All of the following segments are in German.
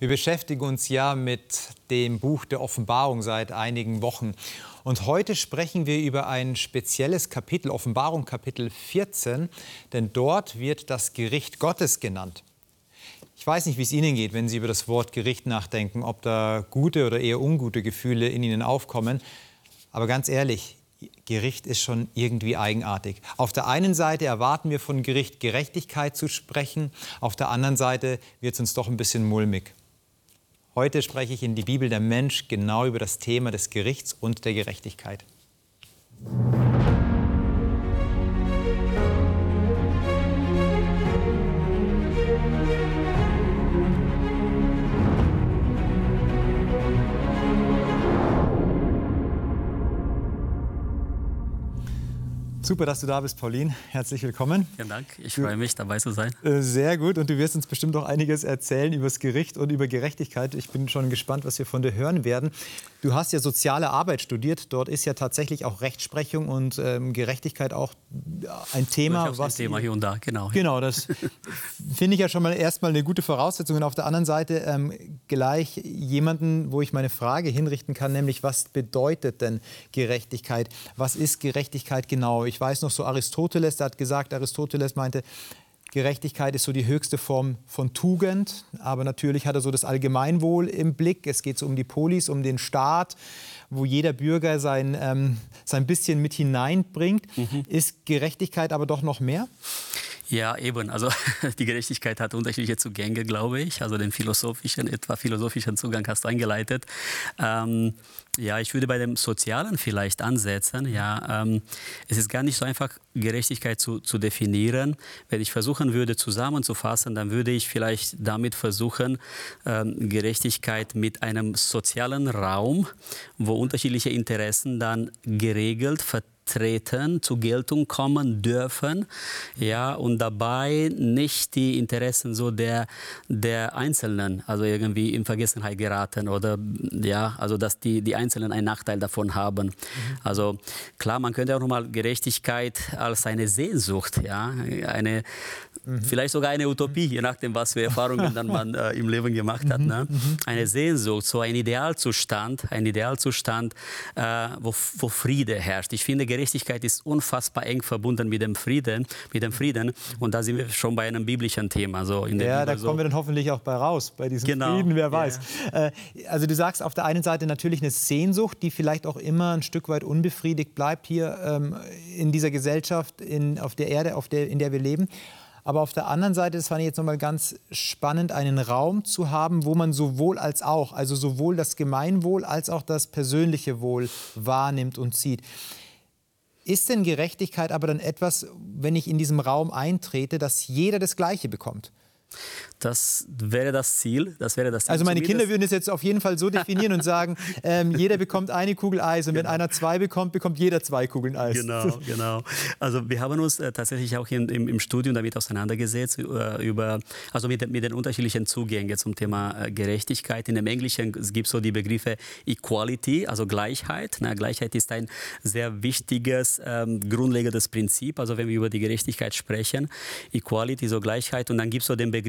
Wir beschäftigen uns ja mit dem Buch der Offenbarung seit einigen Wochen. Und heute sprechen wir über ein spezielles Kapitel, Offenbarung Kapitel 14, denn dort wird das Gericht Gottes genannt. Ich weiß nicht, wie es Ihnen geht, wenn Sie über das Wort Gericht nachdenken, ob da gute oder eher ungute Gefühle in Ihnen aufkommen. Aber ganz ehrlich, Gericht ist schon irgendwie eigenartig. Auf der einen Seite erwarten wir von Gericht Gerechtigkeit zu sprechen, auf der anderen Seite wird es uns doch ein bisschen mulmig. Heute spreche ich in die Bibel der Mensch genau über das Thema des Gerichts und der Gerechtigkeit. Super, dass du da bist, Pauline. Herzlich willkommen. Vielen Dank. Ich freue mich, dabei zu sein. Äh, sehr gut. Und du wirst uns bestimmt auch einiges erzählen über das Gericht und über Gerechtigkeit. Ich bin schon gespannt, was wir von dir hören werden. Du hast ja soziale Arbeit studiert. Dort ist ja tatsächlich auch Rechtsprechung und ähm, Gerechtigkeit auch ein Thema. Was ein Thema hier und da, genau. Genau, das finde ich ja schon mal erstmal eine gute Voraussetzung. Und auf der anderen Seite ähm, gleich jemanden, wo ich meine Frage hinrichten kann, nämlich was bedeutet denn Gerechtigkeit? Was ist Gerechtigkeit genau? Ich weiß noch so Aristoteles, der hat gesagt, Aristoteles meinte, Gerechtigkeit ist so die höchste Form von Tugend, aber natürlich hat er so das Allgemeinwohl im Blick. Es geht so um die Polis, um den Staat, wo jeder Bürger sein, ähm, sein bisschen mit hineinbringt. Mhm. Ist Gerechtigkeit aber doch noch mehr? Ja, eben. Also die Gerechtigkeit hat unterschiedliche Zugänge, glaube ich. Also den philosophischen, etwa philosophischen Zugang hast du eingeleitet. Ähm, ja, ich würde bei dem Sozialen vielleicht ansetzen. Ja, ähm, es ist gar nicht so einfach, Gerechtigkeit zu, zu definieren. Wenn ich versuchen würde, zusammenzufassen, dann würde ich vielleicht damit versuchen, ähm, Gerechtigkeit mit einem sozialen Raum, wo unterschiedliche Interessen dann geregelt, vertreten treten, zur Geltung kommen dürfen, ja, und dabei nicht die Interessen so der, der Einzelnen, also irgendwie in Vergessenheit geraten oder, ja, also dass die, die Einzelnen einen Nachteil davon haben. Mhm. Also klar, man könnte auch nochmal Gerechtigkeit als eine Sehnsucht, ja, eine, mhm. vielleicht sogar eine Utopie, je nachdem, was für Erfahrungen dann man äh, im Leben gemacht hat, ne? Mhm. mhm. eine Sehnsucht, so ein Idealzustand, ein Idealzustand, äh, wo, wo Friede herrscht. Ich finde, Gerechtigkeit ist unfassbar eng verbunden mit dem Frieden, mit dem Frieden. Und da sind wir schon bei einem biblischen Thema. So in ja, da kommen so. wir dann hoffentlich auch bei raus, bei diesem genau. Frieden, wer weiß. Ja. Äh, also du sagst auf der einen Seite natürlich eine Sehnsucht, die vielleicht auch immer ein Stück weit unbefriedigt bleibt hier ähm, in dieser Gesellschaft, in, auf der Erde, auf der, in der wir leben. Aber auf der anderen Seite, das fand ich jetzt nochmal ganz spannend, einen Raum zu haben, wo man sowohl als auch, also sowohl das Gemeinwohl als auch das persönliche Wohl wahrnimmt und sieht. Ist denn Gerechtigkeit aber dann etwas, wenn ich in diesem Raum eintrete, dass jeder das Gleiche bekommt? Das wäre das Ziel. Das wäre das Ziel. Also meine Kinder würden es jetzt auf jeden Fall so definieren und sagen, ähm, jeder bekommt eine Kugel Eis und genau. wenn einer zwei bekommt, bekommt jeder zwei Kugeln Eis. Genau, genau. Also wir haben uns äh, tatsächlich auch in, im, im, Studium damit auseinandergesetzt, äh, über, also mit, mit, den unterschiedlichen Zugängen zum Thema äh, Gerechtigkeit. In dem Englischen gibt es so die Begriffe Equality, also Gleichheit. Na, Gleichheit ist ein sehr wichtiges, ähm, grundlegendes Prinzip, also wenn wir über die Gerechtigkeit sprechen. Equality, so Gleichheit und dann gibt es so den Begriff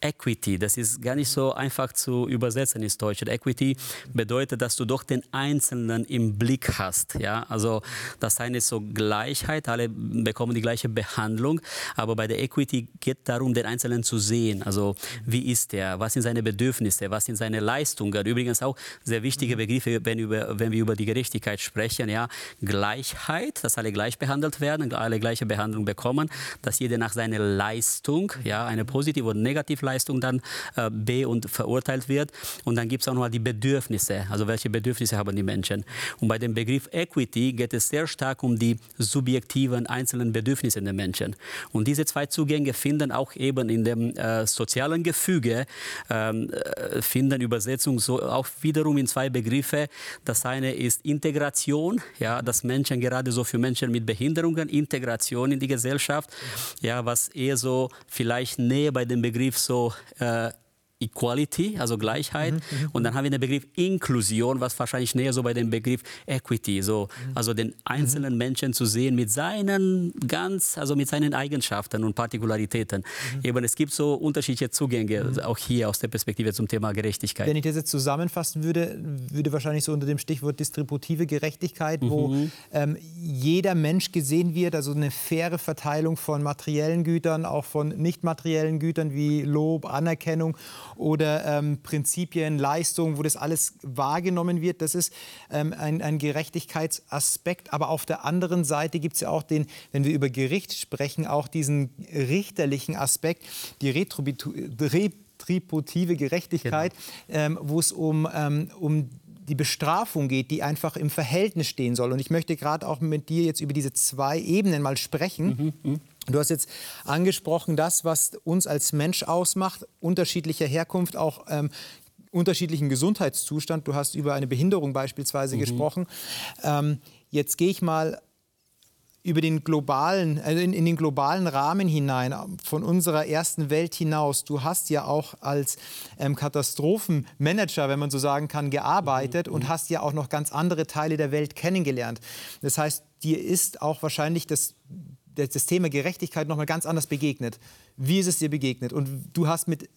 Equity. Das ist gar nicht so einfach zu übersetzen ins Deutsche. Equity bedeutet, dass du doch den Einzelnen im Blick hast. Ja? Also das eine ist so Gleichheit, alle bekommen die gleiche Behandlung, aber bei der Equity geht es darum, den Einzelnen zu sehen. Also wie ist er, was sind seine Bedürfnisse, was sind seine Leistungen. Übrigens auch sehr wichtige Begriffe, wenn, über, wenn wir über die Gerechtigkeit sprechen. Ja? Gleichheit, dass alle gleich behandelt werden, alle gleiche Behandlung bekommen, dass jeder nach seiner Leistung, ja, eine positive oder Negativleistung dann äh, be- und verurteilt wird. Und dann gibt es auch noch die Bedürfnisse, also welche Bedürfnisse haben die Menschen. Und bei dem Begriff Equity geht es sehr stark um die subjektiven einzelnen Bedürfnisse der Menschen. Und diese zwei Zugänge finden auch eben in dem äh, sozialen Gefüge, ähm, äh, finden Übersetzung so auch wiederum in zwei Begriffe. Das eine ist Integration, ja, dass Menschen gerade so für Menschen mit Behinderungen, Integration in die Gesellschaft, ja, was eher so vielleicht näher bei dem Begriff so äh, Equality, also Gleichheit. Mhm, mhm, und dann haben wir den Begriff Inklusion, was wahrscheinlich näher so bei dem Begriff Equity, so, mhm. also den einzelnen mhm. Menschen zu sehen mit seinen ganz, also mit seinen Eigenschaften und Partikularitäten. Mhm. Eben, es gibt so unterschiedliche Zugänge, mhm. auch hier aus der Perspektive zum Thema Gerechtigkeit. Wenn ich das jetzt zusammenfassen würde, würde wahrscheinlich so unter dem Stichwort distributive Gerechtigkeit, wo ähm, jeder Mensch gesehen wird, also eine faire Verteilung von materiellen Gütern, auch von nicht materiellen Gütern wie Lob, Anerkennung oder ähm, Prinzipien, Leistungen, wo das alles wahrgenommen wird. Das ist ähm, ein, ein, Gerechtigkeitsaspekt. Aber auf der anderen Seite gibt es ja auch den, wenn wir über Gericht sprechen, auch diesen richterlichen Aspekt, die retributive Gerechtigkeit, genau. ähm, wo es um, ähm, um die Bestrafung geht, die einfach im Verhältnis stehen soll. Und ich möchte gerade auch mit dir jetzt über diese zwei Ebenen mal sprechen. Mhm, mh. Du hast jetzt angesprochen, das, was uns als Mensch ausmacht, unterschiedlicher Herkunft, auch ähm, unterschiedlichen Gesundheitszustand. Du hast über eine Behinderung beispielsweise mhm. gesprochen. Ähm, jetzt gehe ich mal über den globalen, also in, in, den globalen Rahmen hinein, von unserer ersten Welt hinaus. Du hast ja auch als ähm, Katastrophenmanager, wenn man so sagen kann, gearbeitet mhm. und hast ja auch noch ganz andere Teile der Welt kennengelernt. Das heißt, dir ist auch wahrscheinlich das das Thema Gerechtigkeit noch mal ganz anders begegnet. Wie ist es dir begegnet? Und du hast mit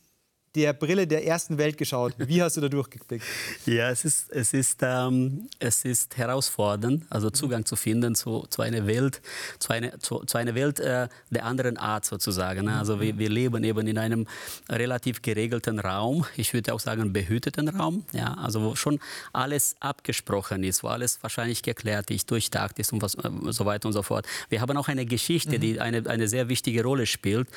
der Brille der ersten Welt geschaut. Wie hast du da durchgeblickt? Ja, es ist, es ist, ähm, es ist herausfordernd, also Zugang zu finden zu, zu einer Welt, zu einer, zu, zu einer Welt äh, der anderen Art sozusagen. Ne? Also wir, wir leben eben in einem relativ geregelten Raum, ich würde auch sagen behüteten Raum, ja, also wo schon alles abgesprochen ist, wo alles wahrscheinlich geklärt ist, durchdacht ist und was, äh, so weiter und so fort. Wir haben auch eine Geschichte, mhm. die eine, eine sehr wichtige Rolle spielt.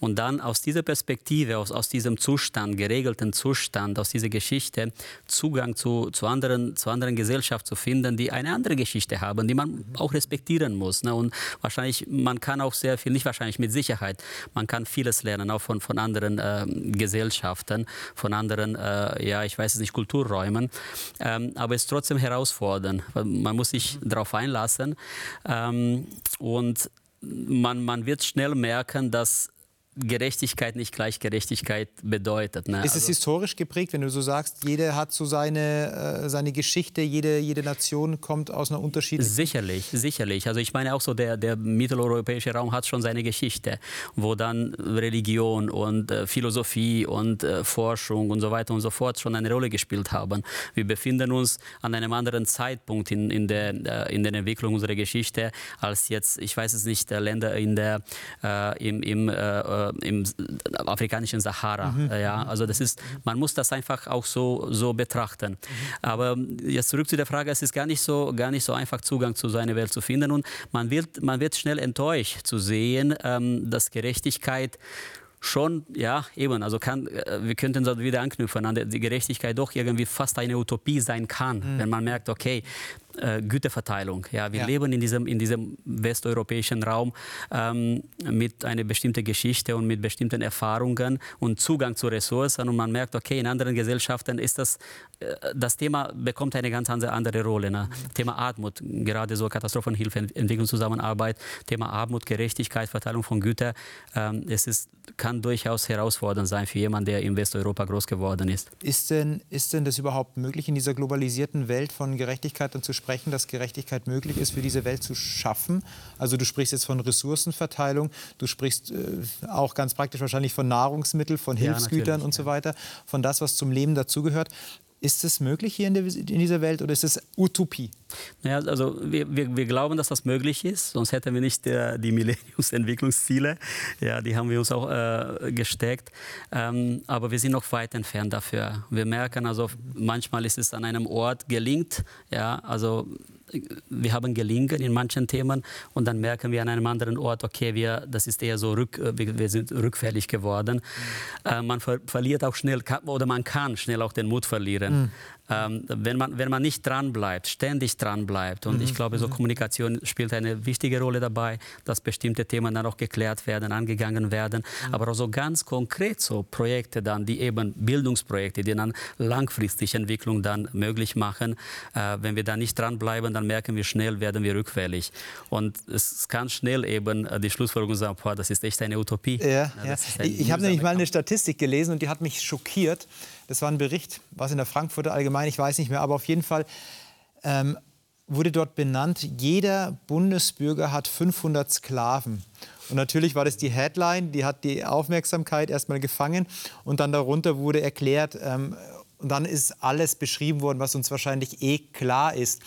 Und dann aus dieser Perspektive, aus, aus diesem Zustand, Zustand, geregelten Zustand, aus dieser Geschichte Zugang zu, zu, anderen, zu anderen Gesellschaften zu finden, die eine andere Geschichte haben, die man auch respektieren muss. Ne? Und wahrscheinlich, man kann auch sehr viel, nicht wahrscheinlich mit Sicherheit, man kann vieles lernen, auch von, von anderen äh, Gesellschaften, von anderen, äh, ja, ich weiß es nicht, Kulturräumen. Ähm, aber es ist trotzdem herausfordernd. Man muss sich darauf einlassen. Ähm, und man, man wird schnell merken, dass Gerechtigkeit nicht gleich Gerechtigkeit bedeutet. Ne? Ist es also, historisch geprägt, wenn du so sagst, jeder hat so seine, äh, seine Geschichte, jede, jede Nation kommt aus einer unterschiedlichen... Sicherlich, sicherlich. Also ich meine auch so, der, der mitteleuropäische Raum hat schon seine Geschichte, wo dann Religion und äh, Philosophie und äh, Forschung und so weiter und so fort schon eine Rolle gespielt haben. Wir befinden uns an einem anderen Zeitpunkt in, in, der, äh, in der Entwicklung unserer Geschichte als jetzt, ich weiß es nicht, Länder in der, äh, im, im äh, äh, im afrikanischen Sahara. Mhm. Ja, also das ist, man muss das einfach auch so, so betrachten. Mhm. Aber jetzt zurück zu der Frage, es ist gar nicht so, gar nicht so einfach Zugang zu seiner Welt zu finden und man wird, man wird schnell enttäuscht zu sehen, ähm, dass Gerechtigkeit schon, ja, eben, also kann, äh, wir könnten so wieder anknüpfen an die Gerechtigkeit doch irgendwie fast eine Utopie sein kann, mhm. wenn man merkt, okay, äh, Güterverteilung. Ja, wir ja. leben in diesem, in diesem westeuropäischen Raum ähm, mit einer bestimmten Geschichte und mit bestimmten Erfahrungen und Zugang zu Ressourcen und man merkt, okay, in anderen Gesellschaften ist das, äh, das Thema bekommt eine ganz andere, andere Rolle. Ne? Mhm. Thema Armut, gerade so Katastrophenhilfe, Entwicklungszusammenarbeit, Thema Armut, Gerechtigkeit, Verteilung von Gütern, ähm, es ist, kann durchaus herausfordernd sein für jemanden, der in Westeuropa groß geworden ist. Ist denn, ist denn das überhaupt möglich, in dieser globalisierten Welt von Gerechtigkeit und zu sprechen? Sprechen, dass Gerechtigkeit möglich ist, für diese Welt zu schaffen? Also du sprichst jetzt von Ressourcenverteilung, du sprichst äh, auch ganz praktisch wahrscheinlich von Nahrungsmitteln, von Hilfsgütern ja, und so weiter, von das, was zum Leben dazugehört. Ist es möglich hier in, der, in, dieser Welt oder ist es Utopie? Ja, also wir, wir, wir, glauben, dass das möglich ist, sonst hätten wir nicht der, die Millenniumsentwicklungsziele. Ja, die haben wir uns auch äh, gesteckt. Ähm, aber wir sind noch weit entfernt dafür. Wir merken also, manchmal ist es an einem Ort gelingt, ja, also wir haben gelingen in manchen Themen und dann merken wir an einem anderen Ort, okay, wir, das ist eher so, rück, äh, wir sind rückfällig geworden. Mhm. Äh, man ver verliert auch schnell, oder man kann schnell auch den Mut verlieren. Mhm. Ähm, wenn, man, wenn man nicht dran bleibt, ständig dran bleibt. Und mhm. ich glaube, so mhm. Kommunikation spielt eine wichtige Rolle dabei, dass bestimmte Themen dann auch geklärt werden, angegangen werden. Mhm. Aber auch so ganz konkret so Projekte dann, die eben Bildungsprojekte, die dann langfristig Entwicklung dann möglich machen. Äh, wenn wir da nicht dranbleiben, dann merken wir schnell, werden wir rückfällig. Und es kann schnell eben äh, die Schlussfolgerung sein, boah, das ist echt eine Utopie. Ja, ja. ja ich habe nämlich mal eine Statistik gelesen und die hat mich schockiert. Das war ein Bericht, was in der Frankfurter Allgemein, ich weiß nicht mehr, aber auf jeden Fall ähm, wurde dort benannt, jeder Bundesbürger hat 500 Sklaven. Und natürlich war das die Headline, die hat die Aufmerksamkeit erstmal gefangen und dann darunter wurde erklärt, ähm, und dann ist alles beschrieben worden, was uns wahrscheinlich eh klar ist.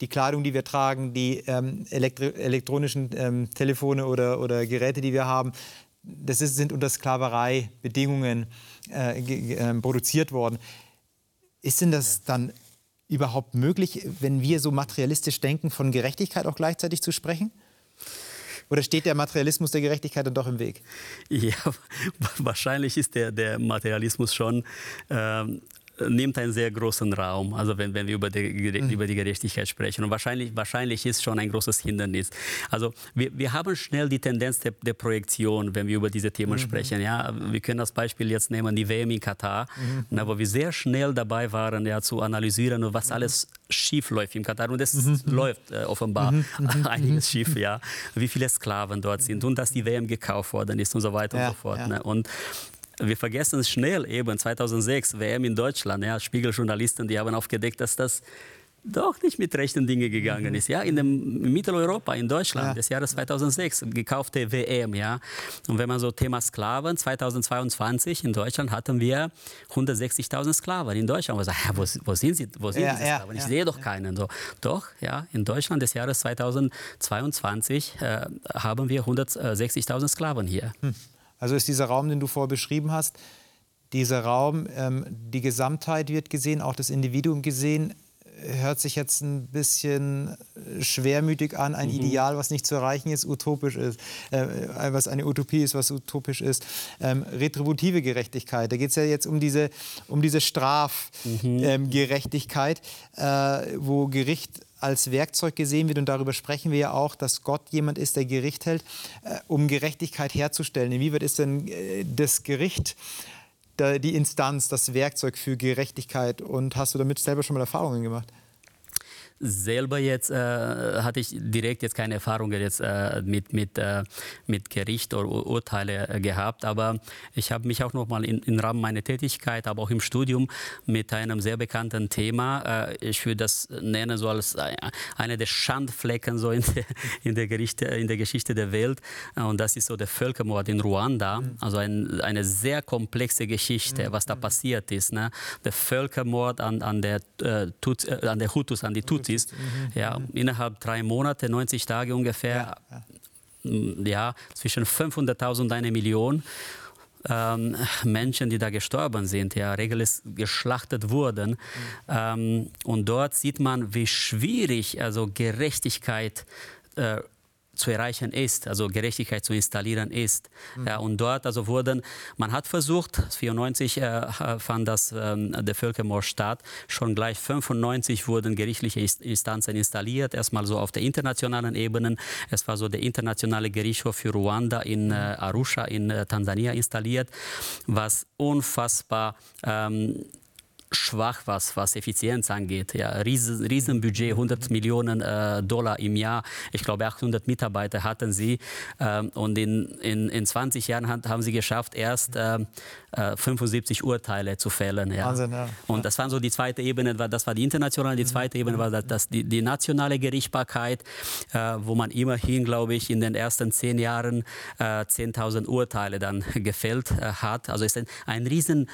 Die Kleidung, die wir tragen, die ähm, elektronischen ähm, Telefone oder, oder Geräte, die wir haben, das ist, sind unter Sklavereibedingungen äh, äh, produziert worden. Ist denn das dann überhaupt möglich, wenn wir so materialistisch denken, von Gerechtigkeit auch gleichzeitig zu sprechen? Oder steht der Materialismus der Gerechtigkeit dann doch im Weg? Ja, wahrscheinlich ist der, der Materialismus schon ähm, nimmt einen sehr großen Raum, also wenn, wenn wir über die, mhm. über die Gerechtigkeit sprechen. Und wahrscheinlich, wahrscheinlich ist schon ein großes Hindernis. Also wir, wir haben schnell die Tendenz der, der Projektion, wenn wir über diese Themen mhm. sprechen. Ja, wir können das Beispiel jetzt nehmen, die WM in Katar, mhm. na, wo wir sehr schnell dabei waren, ja, zu analysieren, was mhm. alles schief läuft in Katar. Und es mhm. läuft äh, offenbar einiges schief, ja. Wie viele Sklaven dort sind und dass die WM gekauft worden ist und so weiter ja, und so fort. Ja. Ne? Und wir vergessen es schnell eben 2006 WM in Deutschland. Ja, Spiegeljournalisten, die haben aufgedeckt, dass das doch nicht mit rechten Dingen gegangen mhm. ist. Ja, in dem Mitteleuropa, in Deutschland, ja. des Jahres 2006, gekaufte WM. Ja, und wenn man so Thema Sklaven, 2022 in Deutschland hatten wir 160.000 Sklaven in Deutschland. Und sagt, ja, wo, wo, sind sie? Wo sind ja, diese Sklaven? Ich sehe doch keinen. So, doch, ja, in Deutschland des Jahres 2022 äh, haben wir 160.000 Sklaven hier. Hm. Also ist dieser Raum, den du vorher beschrieben hast, dieser Raum, ähm, die Gesamtheit wird gesehen, auch das Individuum gesehen, hört sich jetzt ein bisschen schwermütig an, ein mhm. Ideal, was nicht zu erreichen ist, utopisch ist, äh, was eine Utopie ist, was utopisch ist. Ähm, retributive Gerechtigkeit, da geht es ja jetzt um diese, um diese Strafgerechtigkeit, mhm. ähm, äh, wo Gericht als Werkzeug gesehen wird. Und darüber sprechen wir ja auch, dass Gott jemand ist, der Gericht hält, äh, um Gerechtigkeit herzustellen. Inwieweit ist denn äh, das Gericht die Instanz, das Werkzeug für Gerechtigkeit? Und hast du damit selber schon mal Erfahrungen gemacht? Selber jetzt äh, hatte ich direkt jetzt keine Erfahrungen jetzt äh, mit, mit, äh, mit Gericht oder Urteile äh, gehabt, aber ich habe mich auch noch mal in, im Rahmen meiner Tätigkeit, aber auch im Studium mit einem sehr bekannten Thema, äh, ich würde das nennen so als äh, eine der Schandflecken so in der, in der, Gerichte, in der Geschichte der Welt und das ist so der Völkermord in Ruanda, mhm. also ein, eine sehr komplexe Geschichte, mhm. was da passiert ist. Ne? Der Völkermord an, an, der, Tut, an der Hutus, an die Tutsis ist. Mhm. Ja, innerhalb drei Monate, 90 Tage ungefähr, ja, ja. ja zwischen 500.000 und eine Million. Ähm, Menschen, die da gestorben sind, ja, regelmäßig geschlachtet wurden. Mhm. Ähm, und dort sieht man, wie schwierig also Gerechtigkeit äh, zu erreichen ist, also Gerechtigkeit zu installieren ist. Mhm. Ja, und dort also wurden, man hat versucht, 1994 äh, fand das ähm, der Völkermord statt, schon gleich 95 wurden gerichtliche Instanzen installiert, erstmal so auf der internationalen Ebene. Es war so der internationale Gerichtshof für Ruanda in äh, Arusha in äh, Tansania installiert, was unfassbar ähm, schwach, was, was Effizienz angeht. Ja, riesen, Riesenbudget, 100 Millionen äh, Dollar im Jahr. Ich glaube, 800 Mitarbeiter hatten sie. Ähm, und in, in, in 20 Jahren haben sie geschafft, erst äh, 75 Urteile zu fällen. Ja. Wahnsinn, ja. Und das war so die zweite Ebene, das war die internationale, die zweite Ebene war das, das die, die nationale Gerichtsbarkeit, äh, wo man immerhin, glaube ich, in den ersten zehn Jahren äh, 10.000 Urteile dann gefällt äh, hat. Also ist ein, ein riesen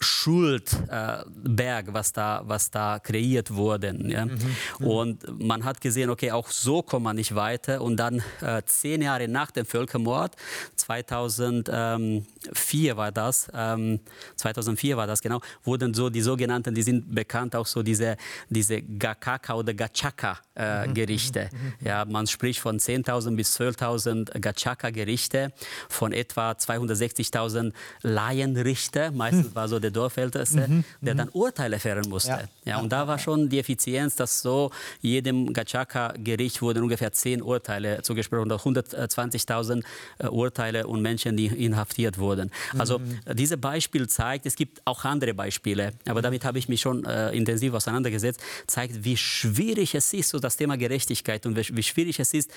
Schuldberg, äh, was, da, was da kreiert wurde. Ja? Mhm. Mhm. Und man hat gesehen, okay, auch so kommt man nicht weiter. Und dann äh, zehn Jahre nach dem Völkermord, 2004 war das, ähm, 2004 war das genau, wurden so die sogenannten, die sind bekannt auch so diese, diese Gakaka oder Gachaka-Gerichte. Äh, mhm. mhm. Ja, man spricht von 10.000 bis 12.000 Gachaka-Gerichte, von etwa 260.000 Laienrichter, meistens war so der Dorfälteste, mhm. der mhm. dann Urteile fällen musste. Ja. ja. und da war schon die Effizienz, dass so jedem Gachaka-Gericht wurden ungefähr zehn Urteile zugesprochen, 120.000 äh, Urteile und Menschen, die inhaftiert wurden. Also mhm. dieses Beispiel zeigt, es gibt auch andere Beispiele, aber damit habe ich mich schon äh, intensiv auseinandergesetzt, zeigt, wie schwierig es ist, so das Thema Gerechtigkeit und wie, wie schwierig es ist,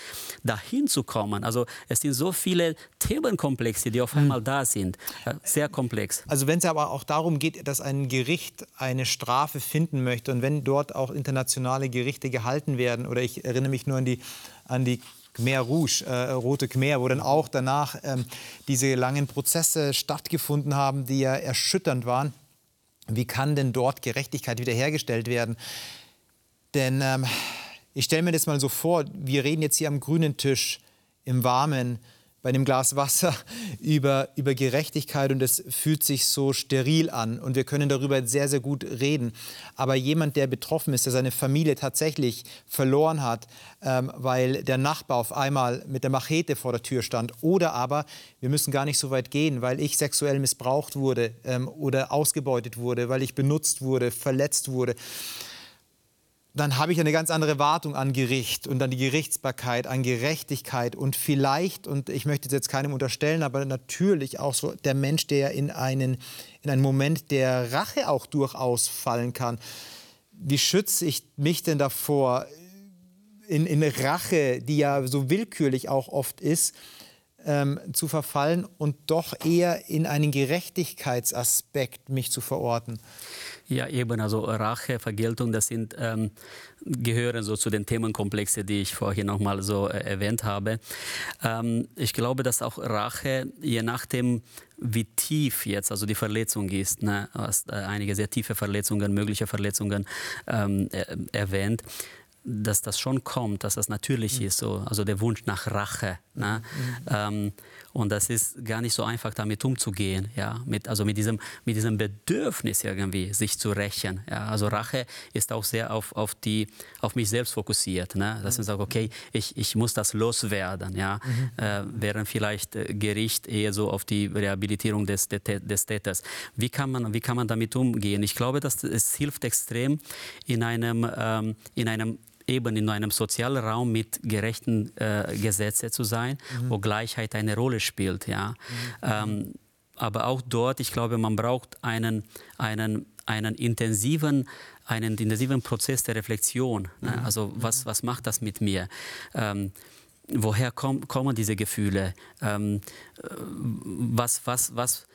dahin zu kommen. Also es sind so viele Themenkomplexe, die auf mhm. einmal da sind. Äh, sehr komplex. Also wenn es aber auch darum geht, dass ein Gericht eine Strafe finden möchte und wenn dort auch internationale Gerichte gehalten werden, oder ich erinnere mich nur an die, an die Khmer Rouge, äh, Rote Khmer, wo dann auch danach ähm, diese langen Prozesse stattgefunden haben, die ja erschütternd waren. Wie kann denn dort Gerechtigkeit wiederhergestellt werden? Denn ähm, ich stelle mir das mal so vor, wir reden jetzt hier am grünen Tisch im Warmen bei einem Glas Wasser über, über Gerechtigkeit und es fühlt sich so steril an und wir können darüber sehr, sehr gut reden. Aber jemand, der betroffen ist, der seine Familie tatsächlich verloren hat, ähm, weil der Nachbar auf einmal mit der Machete vor der Tür stand oder aber, wir müssen gar nicht so weit gehen, weil ich sexuell missbraucht wurde ähm, oder ausgebeutet wurde, weil ich benutzt wurde, verletzt wurde dann habe ich eine ganz andere Wartung an Gericht und an die Gerichtsbarkeit, an Gerechtigkeit und vielleicht, und ich möchte es jetzt keinem unterstellen, aber natürlich auch so der Mensch, der in einen, in einen Moment der Rache auch durchaus fallen kann. Wie schütze ich mich denn davor, in, in Rache, die ja so willkürlich auch oft ist, ähm, zu verfallen und doch eher in einen Gerechtigkeitsaspekt mich zu verorten? Ja, eben, also Rache, Vergeltung, das sind, ähm, gehören so zu den Themenkomplexen, die ich vorhin nochmal so äh, erwähnt habe. Ähm, ich glaube, dass auch Rache, je nachdem, wie tief jetzt also die Verletzung ist, ne, hast äh, einige sehr tiefe Verletzungen, mögliche Verletzungen ähm, erwähnt, dass das schon kommt, dass das natürlich mhm. ist, so, also der Wunsch nach Rache. Ne? Mhm. Ähm, und das ist gar nicht so einfach, damit umzugehen, ja? mit, also mit diesem, mit diesem Bedürfnis irgendwie, sich zu rächen. Ja? Also Rache ist auch sehr auf, auf, die, auf mich selbst fokussiert. Ne? Dass man sagt, okay, ich, ich muss das loswerden. Ja? Mhm. Äh, während vielleicht äh, Gericht eher so auf die Rehabilitierung des, des, des Täters. Wie kann, man, wie kann man damit umgehen? Ich glaube, dass es hilft extrem in einem, ähm, in einem eben in einem sozialen Raum mit gerechten äh, Gesetzen zu sein, mhm. wo Gleichheit eine Rolle spielt. Ja. Mhm. Ähm, aber auch dort, ich glaube, man braucht einen, einen, einen intensiven einen intensiven Prozess der Reflexion. Ne? Mhm. Also was, was macht das mit mir? Ähm, woher komm, kommen diese Gefühle? Ähm, äh, was, was, was,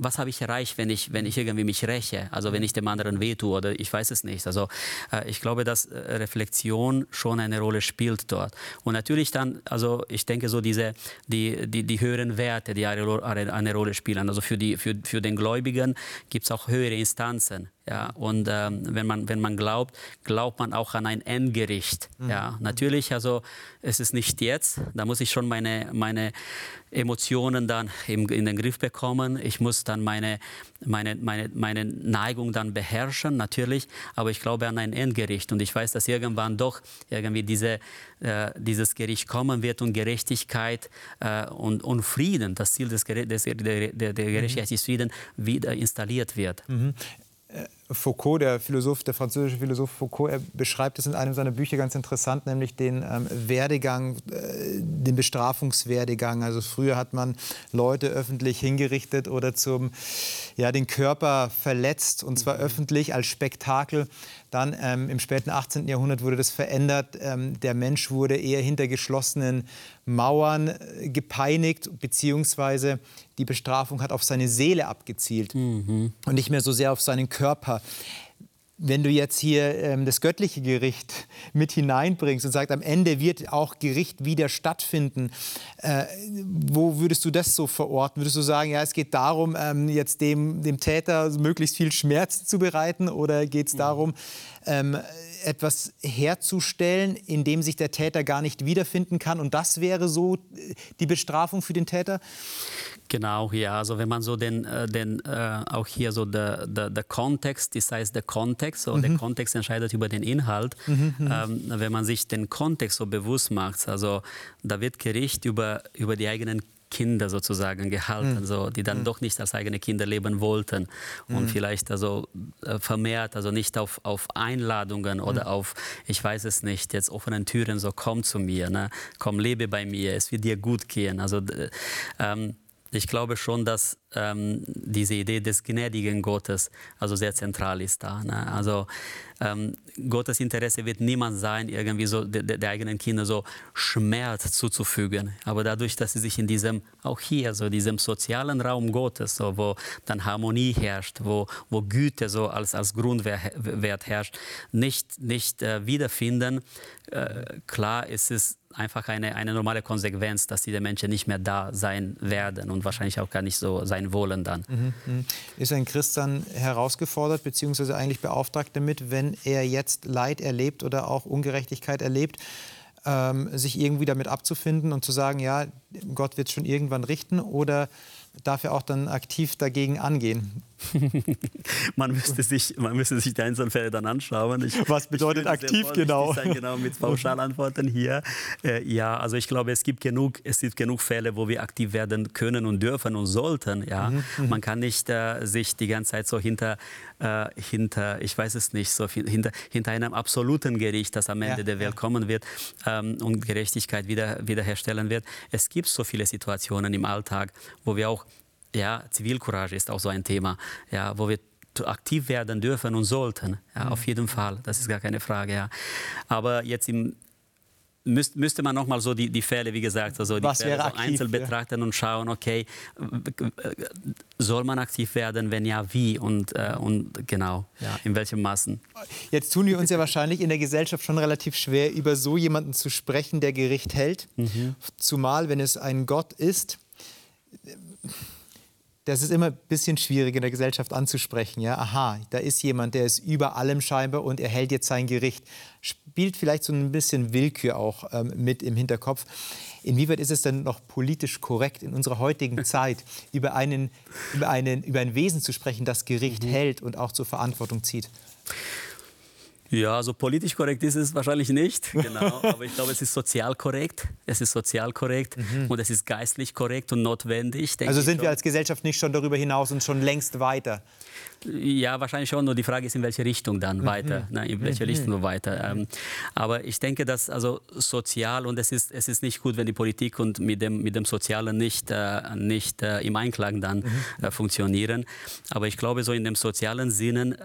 was habe ich erreicht, wenn ich, wenn ich irgendwie mich räche, also wenn ich dem anderen wehtue oder ich weiß es nicht. Also äh, ich glaube, dass äh, Reflexion schon eine Rolle spielt dort. Und natürlich dann, also ich denke so diese, die, die, die höheren Werte, die eine Rolle spielen. Also für, die, für, für den Gläubigen gibt es auch höhere Instanzen. Ja, und ähm, wenn, man, wenn man glaubt, glaubt man auch an ein Endgericht. Mhm. Ja, natürlich, also es ist nicht jetzt, da muss ich schon meine, meine Emotionen dann im, in den Griff bekommen. Ich muss dann meine, meine, meine, meine Neigung dann beherrschen, natürlich, aber ich glaube an ein Endgericht und ich weiß, dass irgendwann doch irgendwie diese, äh, dieses Gericht kommen wird und Gerechtigkeit äh, und, und Frieden, das Ziel des, des, der, der, der Gerechtigkeit ist Frieden, wieder installiert wird. Mhm. Foucault, der Philosoph, der französische Philosoph Foucault, er beschreibt es in einem seiner Bücher ganz interessant, nämlich den ähm, Werdegang, äh, den Bestrafungswerdegang. Also früher hat man Leute öffentlich hingerichtet oder zum, ja, den Körper verletzt und zwar mhm. öffentlich als Spektakel. Dann ähm, im späten 18. Jahrhundert wurde das verändert. Ähm, der Mensch wurde eher hinter geschlossenen Mauern äh, gepeinigt, beziehungsweise die Bestrafung hat auf seine Seele abgezielt mhm. und nicht mehr so sehr auf seinen Körper wenn du jetzt hier ähm, das göttliche Gericht mit hineinbringst und sagst, am Ende wird auch Gericht wieder stattfinden, äh, wo würdest du das so verorten? Würdest du sagen, ja, es geht darum, ähm, jetzt dem, dem Täter möglichst viel Schmerz zu bereiten oder geht es mhm. darum, ähm, etwas herzustellen, in dem sich der Täter gar nicht wiederfinden kann und das wäre so äh, die Bestrafung für den Täter? Genau, ja, also wenn man so den, äh, den äh, auch hier so der, der, der Kontext, das heißt der Kontext, so mhm. der Kontext entscheidet über den Inhalt. Mhm, mhm, ähm, wenn man sich den Kontext so bewusst macht, also da wird Gericht über, über die eigenen Kinder sozusagen gehalten, mhm. so, die dann mhm. doch nicht als eigene Kinder leben wollten und mhm. vielleicht also vermehrt, also nicht auf, auf Einladungen oder mhm. auf, ich weiß es nicht, jetzt offenen Türen, so komm zu mir, ne? komm, lebe bei mir, es wird dir gut gehen. Also ähm, ich glaube schon, dass ähm, diese Idee des gnädigen Gottes also sehr zentral ist da. Ne? Also ähm, Gottes Interesse wird niemand sein, irgendwie so der, der, eigenen Kinder so Schmerz zuzufügen. Aber dadurch, dass sie sich in diesem, auch hier, so diesem sozialen Raum Gottes, so, wo dann Harmonie herrscht, wo, wo Güte so als, als Grundwert herrscht, nicht, nicht äh, wiederfinden, äh, klar ist es einfach eine, eine normale Konsequenz, dass diese Menschen nicht mehr da sein werden und wahrscheinlich auch gar nicht so sein wollen dann. Mhm, mhm. Ist ein Christ dann herausgefordert bzw. eigentlich beauftragt damit, wenn er jetzt Leid erlebt oder auch Ungerechtigkeit erlebt, ähm, sich irgendwie damit abzufinden und zu sagen, ja, Gott wird schon irgendwann richten oder darf er auch dann aktiv dagegen angehen? man, müsste sich, man müsste sich die einzelnen Fälle dann anschauen. Ich, Was bedeutet aktiv genau? Sein, genau mit Pauschalantworten hier. Äh, ja, also ich glaube, es gibt, genug, es gibt genug Fälle, wo wir aktiv werden können und dürfen und sollten. Ja? Mhm, mhm. man kann nicht äh, sich die ganze Zeit so hinter, äh, hinter ich weiß es nicht, so hinter, hinter einem absoluten Gericht, das am Ende ja, der Welt kommen wird ähm, und Gerechtigkeit wieder, wiederherstellen wird. Es gibt so viele Situationen im Alltag, wo wir auch ja, Zivilcourage ist auch so ein Thema, ja, wo wir aktiv werden dürfen und sollten. Ja, mhm. Auf jeden Fall, das ist gar keine Frage. Ja. Aber jetzt im, müsst, müsste man nochmal so die, die Fälle, wie gesagt, also die Was Fälle so aktiv, einzeln ja. betrachten und schauen, okay, soll man aktiv werden, wenn ja, wie und, äh, und genau, ja, in welchem Maßen. Jetzt tun wir uns ja wahrscheinlich in der Gesellschaft schon relativ schwer, über so jemanden zu sprechen, der Gericht hält, mhm. zumal wenn es ein Gott ist das ist immer ein bisschen schwierig in der Gesellschaft anzusprechen. Ja? Aha, da ist jemand, der ist über allem scheinbar und er hält jetzt sein Gericht. Spielt vielleicht so ein bisschen Willkür auch ähm, mit im Hinterkopf. Inwieweit ist es denn noch politisch korrekt in unserer heutigen Zeit, über, einen, über, einen, über ein Wesen zu sprechen, das Gericht mhm. hält und auch zur Verantwortung zieht? Ja, also politisch korrekt ist es wahrscheinlich nicht, genau. aber ich glaube, es ist sozial korrekt. Es ist sozial korrekt mhm. und es ist geistlich korrekt und notwendig. Also sind wir als Gesellschaft nicht schon darüber hinaus und schon längst weiter? Ja, wahrscheinlich schon. Nur die Frage ist, in welche Richtung dann mhm. weiter. Ne, in welche mhm. Richtung weiter. Ähm, aber ich denke, dass also sozial und es ist, es ist nicht gut, wenn die Politik und mit dem, mit dem Sozialen nicht, äh, nicht äh, im Einklang dann mhm. äh, funktionieren. Aber ich glaube, so in dem sozialen Sinne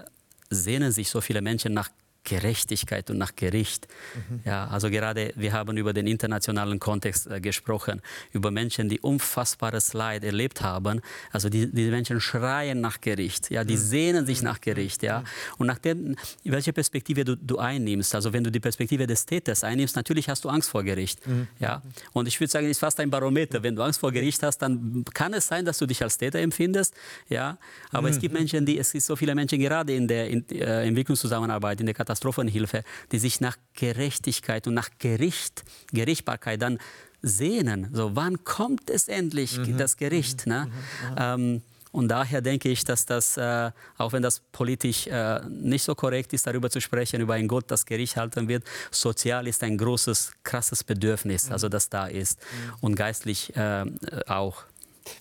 sehnen sich so viele Menschen nach Gerechtigkeit und nach Gericht. Mhm. Ja, also gerade wir haben über den internationalen Kontext äh, gesprochen, über Menschen, die unfassbares Leid erlebt haben. Also die, die Menschen schreien nach Gericht, ja, die mhm. sehnen sich nach Gericht, ja. Mhm. Und nachdem, welche Perspektive du, du einnimmst, also wenn du die Perspektive des Täters einnimmst, natürlich hast du Angst vor Gericht, mhm. ja. Und ich würde sagen, ist fast ein Barometer. Wenn du Angst vor Gericht hast, dann kann es sein, dass du dich als Täter empfindest, ja. Aber es mhm. gibt Menschen, die, es gibt so viele Menschen gerade in der in, äh, Entwicklungszusammenarbeit, in der Katastrophe Katastrophenhilfe, die sich nach Gerechtigkeit und nach Gericht, Gerichtbarkeit dann sehnen. So, wann kommt es endlich, mhm. das Gericht? Ne? Mhm. mhm. Ähm, und daher denke ich, dass das, äh, auch wenn das politisch äh, nicht so korrekt ist, darüber zu sprechen, über ein Gott, das Gericht halten wird, sozial ist ein großes, krasses Bedürfnis, mhm. also das da ist. Mhm. Und geistlich äh, auch.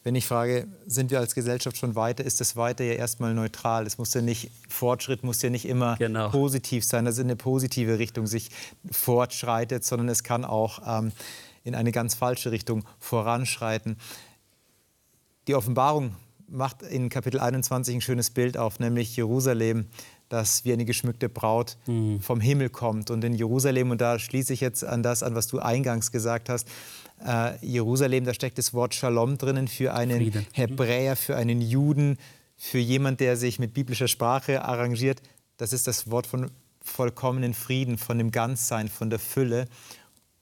Wenn ich frage, sind wir als Gesellschaft schon weiter, ist das weiter ja erstmal neutral. Es muss ja nicht, Fortschritt muss ja nicht immer genau. positiv sein, dass in eine positive Richtung sich fortschreitet, sondern es kann auch ähm, in eine ganz falsche Richtung voranschreiten. Die Offenbarung macht in Kapitel 21 ein schönes Bild auf, nämlich Jerusalem, das wie eine geschmückte Braut mhm. vom Himmel kommt. Und in Jerusalem, und da schließe ich jetzt an das an, was du eingangs gesagt hast, äh, Jerusalem, da steckt das Wort Shalom drinnen für einen Friede. Mhm. Hebräer, für einen Juden, für jemand, der sich mit biblischer Sprache arrangiert. Das ist das Wort von vollkommenen Frieden, von dem Ganzsein, von der Fülle.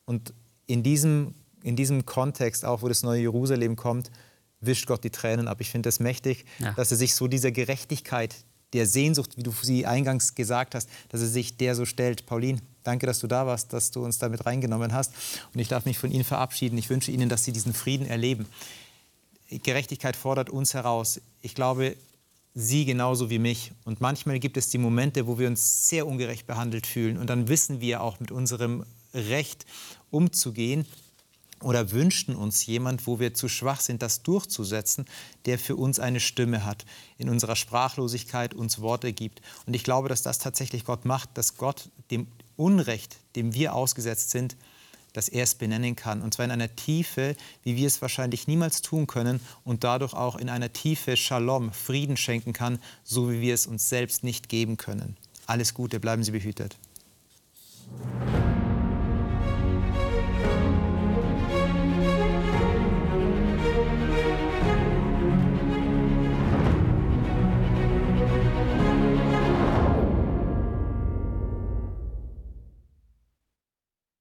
Und in diesem, in diesem Kontext, auch wo das neue Jerusalem kommt, wischt Gott die Tränen ab. Ich finde das mächtig, ja. dass er sich so dieser Gerechtigkeit, der Sehnsucht, wie du sie eingangs gesagt hast, dass er sich der so stellt. Pauline, danke, dass du da warst, dass du uns damit reingenommen hast. Und ich darf mich von Ihnen verabschieden. Ich wünsche Ihnen, dass Sie diesen Frieden erleben. Gerechtigkeit fordert uns heraus. Ich glaube, Sie genauso wie mich. Und manchmal gibt es die Momente, wo wir uns sehr ungerecht behandelt fühlen. Und dann wissen wir auch mit unserem Recht umzugehen. Oder wünschten uns jemand, wo wir zu schwach sind, das durchzusetzen, der für uns eine Stimme hat, in unserer Sprachlosigkeit uns Worte gibt. Und ich glaube, dass das tatsächlich Gott macht, dass Gott dem Unrecht, dem wir ausgesetzt sind, dass er es benennen kann. Und zwar in einer Tiefe, wie wir es wahrscheinlich niemals tun können und dadurch auch in einer Tiefe Shalom, Frieden schenken kann, so wie wir es uns selbst nicht geben können. Alles Gute, bleiben Sie behütet.